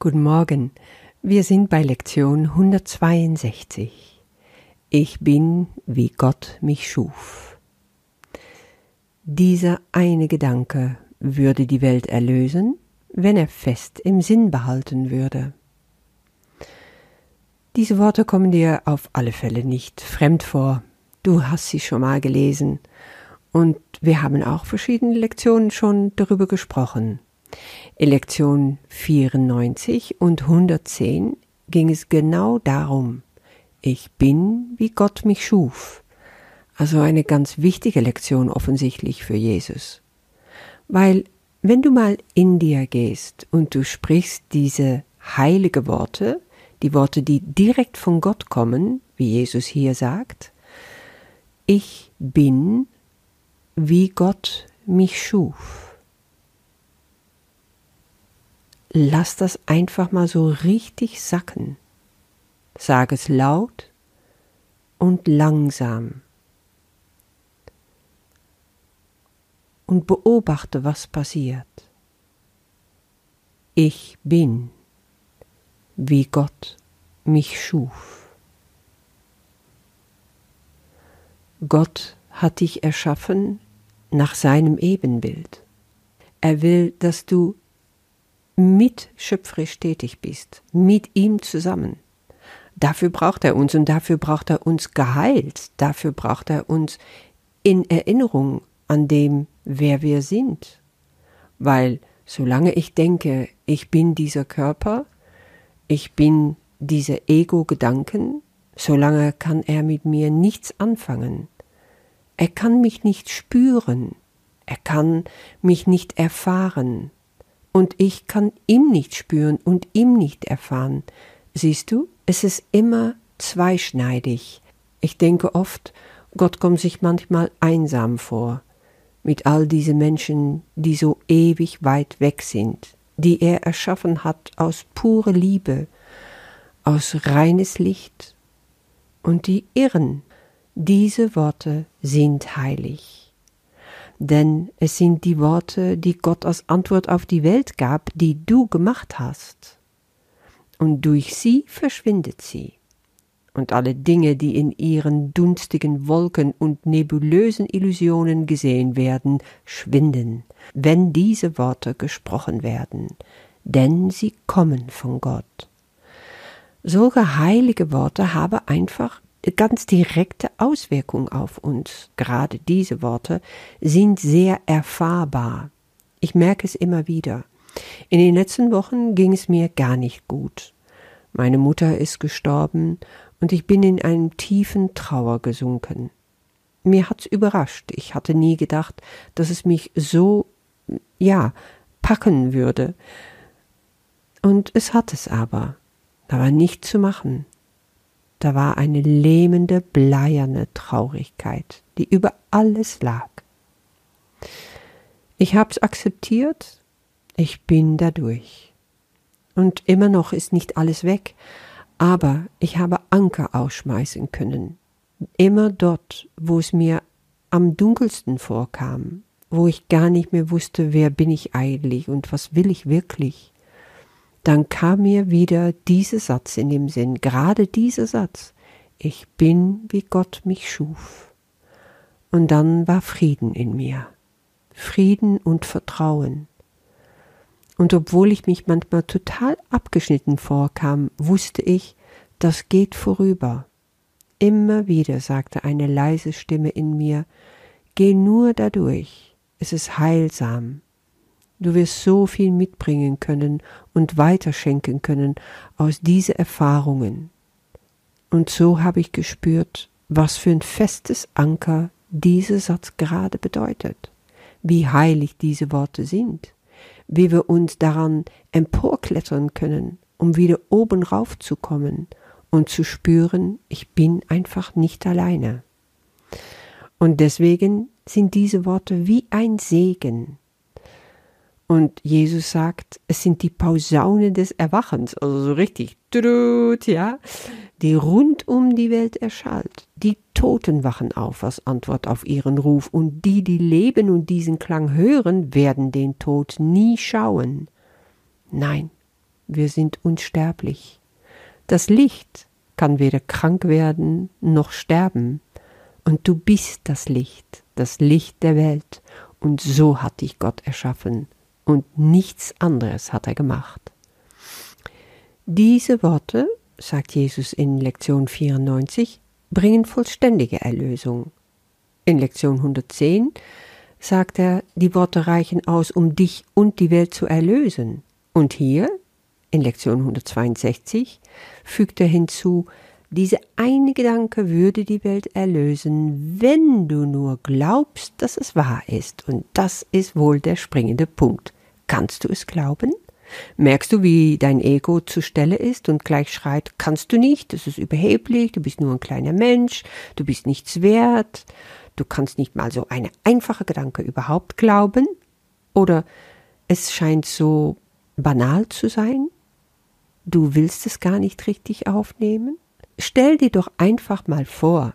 Guten Morgen. Wir sind bei Lektion 162. Ich bin, wie Gott mich schuf. Dieser eine Gedanke würde die Welt erlösen, wenn er fest im Sinn behalten würde. Diese Worte kommen dir auf alle Fälle nicht fremd vor. Du hast sie schon mal gelesen. Und wir haben auch verschiedene Lektionen schon darüber gesprochen. In Lektion 94 und 110 ging es genau darum, ich bin, wie Gott mich schuf. Also eine ganz wichtige Lektion offensichtlich für Jesus. Weil wenn du mal in dir gehst und du sprichst diese heilige Worte, die Worte, die direkt von Gott kommen, wie Jesus hier sagt, ich bin, wie Gott mich schuf. Lass das einfach mal so richtig sacken. Sag es laut und langsam. Und beobachte, was passiert. Ich bin, wie Gott mich schuf. Gott hat dich erschaffen nach seinem Ebenbild. Er will, dass du mit schöpferisch tätig bist, mit ihm zusammen. Dafür braucht er uns und dafür braucht er uns geheilt, dafür braucht er uns in Erinnerung an dem, wer wir sind. Weil solange ich denke, ich bin dieser Körper, ich bin diese Ego-Gedanken, solange kann er mit mir nichts anfangen. Er kann mich nicht spüren, er kann mich nicht erfahren, und ich kann ihm nicht spüren und ihm nicht erfahren. Siehst du, es ist immer zweischneidig. Ich denke oft, Gott kommt sich manchmal einsam vor, mit all diesen Menschen, die so ewig weit weg sind, die er erschaffen hat aus pure Liebe, aus reines Licht, und die irren. Diese Worte sind heilig denn es sind die Worte, die Gott als Antwort auf die Welt gab, die du gemacht hast. Und durch sie verschwindet sie. Und alle Dinge, die in ihren dunstigen Wolken und nebulösen Illusionen gesehen werden, schwinden, wenn diese Worte gesprochen werden, denn sie kommen von Gott. Solche heilige Worte haben einfach ganz direkte Auswirkung auf uns. Gerade diese Worte sind sehr erfahrbar. Ich merke es immer wieder. In den letzten Wochen ging es mir gar nicht gut. Meine Mutter ist gestorben und ich bin in einen tiefen Trauer gesunken. Mir hat's überrascht. Ich hatte nie gedacht, dass es mich so, ja, packen würde. Und es hat es aber. Da war nichts zu machen. Da war eine lähmende, bleierne Traurigkeit, die über alles lag. Ich hab's akzeptiert, ich bin dadurch. Und immer noch ist nicht alles weg, aber ich habe Anker ausschmeißen können. Immer dort, wo es mir am dunkelsten vorkam, wo ich gar nicht mehr wusste, wer bin ich eigentlich und was will ich wirklich dann kam mir wieder dieser Satz in dem Sinn, gerade dieser Satz, ich bin, wie Gott mich schuf. Und dann war Frieden in mir, Frieden und Vertrauen. Und obwohl ich mich manchmal total abgeschnitten vorkam, wusste ich, das geht vorüber. Immer wieder sagte eine leise Stimme in mir, geh nur dadurch, es ist heilsam, Du wirst so viel mitbringen können und weiterschenken können aus diesen Erfahrungen. Und so habe ich gespürt, was für ein festes Anker dieser Satz gerade bedeutet, wie heilig diese Worte sind, wie wir uns daran emporklettern können, um wieder oben raufzukommen und zu spüren, ich bin einfach nicht alleine. Und deswegen sind diese Worte wie ein Segen, und Jesus sagt, es sind die Posaunen des Erwachens, also so richtig, ja, die rund um die Welt erschallt. Die Toten wachen auf als Antwort auf ihren Ruf, und die, die leben und diesen Klang hören, werden den Tod nie schauen. Nein, wir sind unsterblich. Das Licht kann weder krank werden noch sterben. Und du bist das Licht, das Licht der Welt. Und so hat dich Gott erschaffen. Und nichts anderes hat er gemacht. Diese Worte, sagt Jesus in Lektion 94, bringen vollständige Erlösung. In Lektion 110 sagt er, die Worte reichen aus, um dich und die Welt zu erlösen. Und hier, in Lektion 162, fügt er hinzu, diese eine Gedanke würde die Welt erlösen, wenn du nur glaubst, dass es wahr ist. Und das ist wohl der springende Punkt. Kannst du es glauben? Merkst du, wie dein Ego zur Stelle ist und gleich schreit, kannst du nicht, das ist überheblich, du bist nur ein kleiner Mensch, du bist nichts wert, du kannst nicht mal so eine einfache Gedanke überhaupt glauben? Oder es scheint so banal zu sein? Du willst es gar nicht richtig aufnehmen? Stell dir doch einfach mal vor,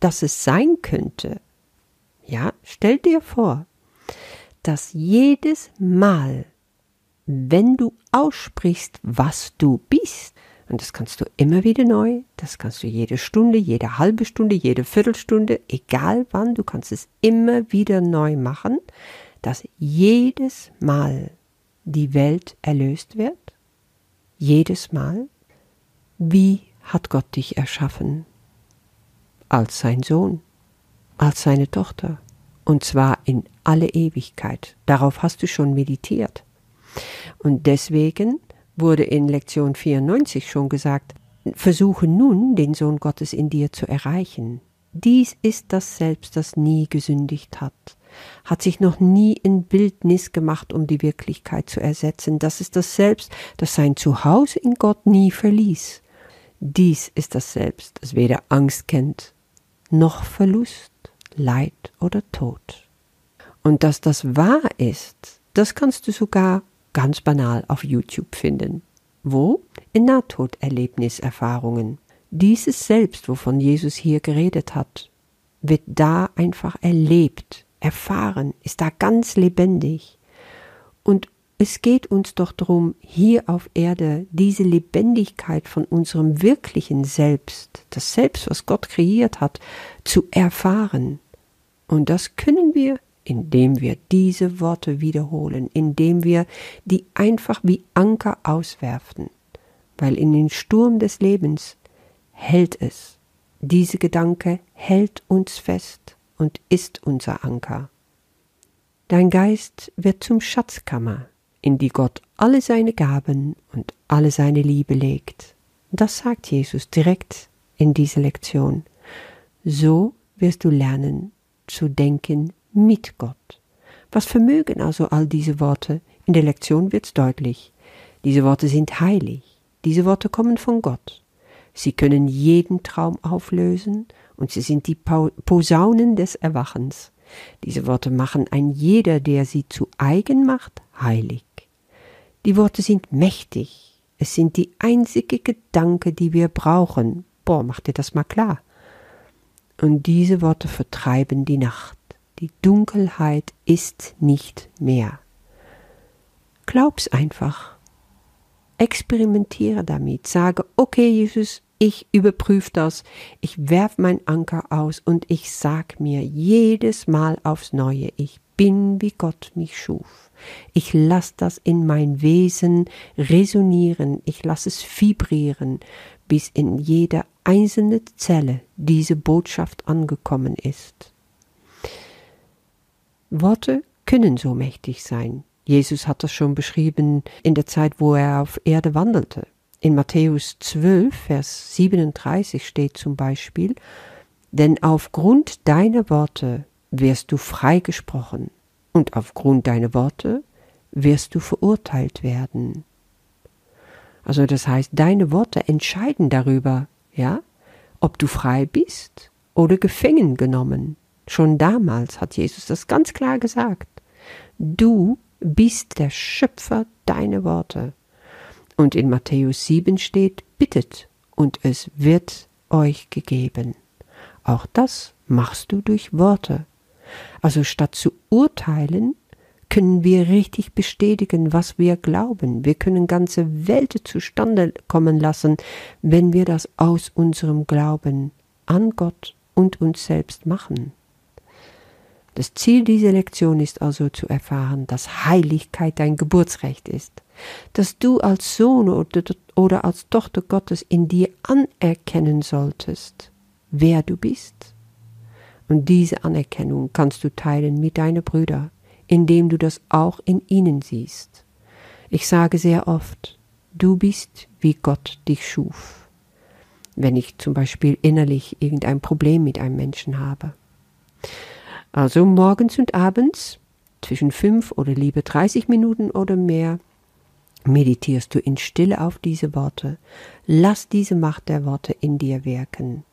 dass es sein könnte. Ja, stell dir vor, dass jedes Mal, wenn du aussprichst, was du bist, und das kannst du immer wieder neu, das kannst du jede Stunde, jede halbe Stunde, jede Viertelstunde, egal wann, du kannst es immer wieder neu machen, dass jedes Mal die Welt erlöst wird? Jedes Mal? Wie hat Gott dich erschaffen? Als sein Sohn, als seine Tochter, und zwar in alle Ewigkeit. Darauf hast du schon meditiert. Und deswegen wurde in Lektion 94 schon gesagt, versuche nun, den Sohn Gottes in dir zu erreichen. Dies ist das Selbst, das nie gesündigt hat, hat sich noch nie in Bildnis gemacht, um die Wirklichkeit zu ersetzen. Das ist das Selbst, das sein Zuhause in Gott nie verließ. Dies ist das Selbst, das weder Angst kennt, noch Verlust, Leid oder Tod. Und dass das wahr ist, das kannst du sogar ganz banal auf YouTube finden. Wo? In Nahtoderlebniserfahrungen. Dieses Selbst, wovon Jesus hier geredet hat, wird da einfach erlebt, erfahren, ist da ganz lebendig. Und es geht uns doch darum, hier auf Erde diese Lebendigkeit von unserem wirklichen Selbst, das Selbst, was Gott kreiert hat, zu erfahren. Und das können wir indem wir diese Worte wiederholen, indem wir die einfach wie Anker auswerfen, weil in den Sturm des Lebens hält es. Diese Gedanke hält uns fest und ist unser Anker. Dein Geist wird zum Schatzkammer, in die Gott alle seine Gaben und alle seine Liebe legt. Das sagt Jesus direkt in dieser Lektion. So wirst du lernen zu denken mit Gott. Was vermögen also all diese Worte? In der Lektion wird's deutlich. Diese Worte sind heilig. Diese Worte kommen von Gott. Sie können jeden Traum auflösen und sie sind die Posaunen des Erwachens. Diese Worte machen ein jeder, der sie zu eigen macht, heilig. Die Worte sind mächtig. Es sind die einzige Gedanke, die wir brauchen. Boah, mach dir das mal klar. Und diese Worte vertreiben die Nacht. Die Dunkelheit ist nicht mehr. Glaub's einfach. Experimentiere damit. Sage, okay, Jesus, ich überprüfe das. Ich werf mein Anker aus und ich sag mir jedes Mal aufs Neue, ich bin wie Gott mich schuf. Ich lass das in mein Wesen resonieren, ich lass es vibrieren, bis in jeder einzelne Zelle diese Botschaft angekommen ist. Worte können so mächtig sein. Jesus hat das schon beschrieben in der Zeit, wo er auf Erde wandelte. In Matthäus 12, Vers 37 steht zum Beispiel, denn aufgrund deiner Worte wirst du freigesprochen und aufgrund deiner Worte wirst du verurteilt werden. Also das heißt, deine Worte entscheiden darüber, ja, ob du frei bist oder gefangen genommen. Schon damals hat Jesus das ganz klar gesagt. Du bist der Schöpfer deiner Worte. Und in Matthäus 7 steht, bittet und es wird euch gegeben. Auch das machst du durch Worte. Also statt zu urteilen, können wir richtig bestätigen, was wir glauben. Wir können ganze Welt zustande kommen lassen, wenn wir das aus unserem Glauben an Gott und uns selbst machen. Das Ziel dieser Lektion ist also zu erfahren, dass Heiligkeit dein Geburtsrecht ist, dass du als Sohn oder als Tochter Gottes in dir anerkennen solltest, wer du bist. Und diese Anerkennung kannst du teilen mit deinen Brüdern, indem du das auch in ihnen siehst. Ich sage sehr oft, du bist, wie Gott dich schuf. Wenn ich zum Beispiel innerlich irgendein Problem mit einem Menschen habe. Also morgens und abends, zwischen fünf oder lieber 30 Minuten oder mehr, meditierst du in Stille auf diese Worte. Lass diese Macht der Worte in dir wirken.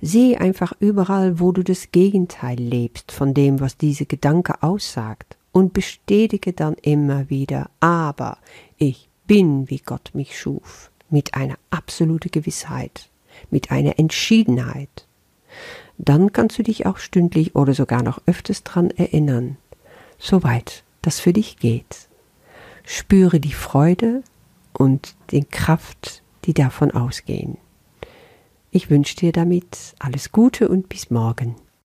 Sieh einfach überall, wo du das Gegenteil lebst von dem, was diese Gedanke aussagt, und bestätige dann immer wieder, aber ich bin, wie Gott mich schuf, mit einer absoluten Gewissheit, mit einer Entschiedenheit dann kannst du dich auch stündlich oder sogar noch öfters dran erinnern, soweit das für dich geht. Spüre die Freude und die Kraft, die davon ausgehen. Ich wünsche dir damit alles Gute und bis morgen.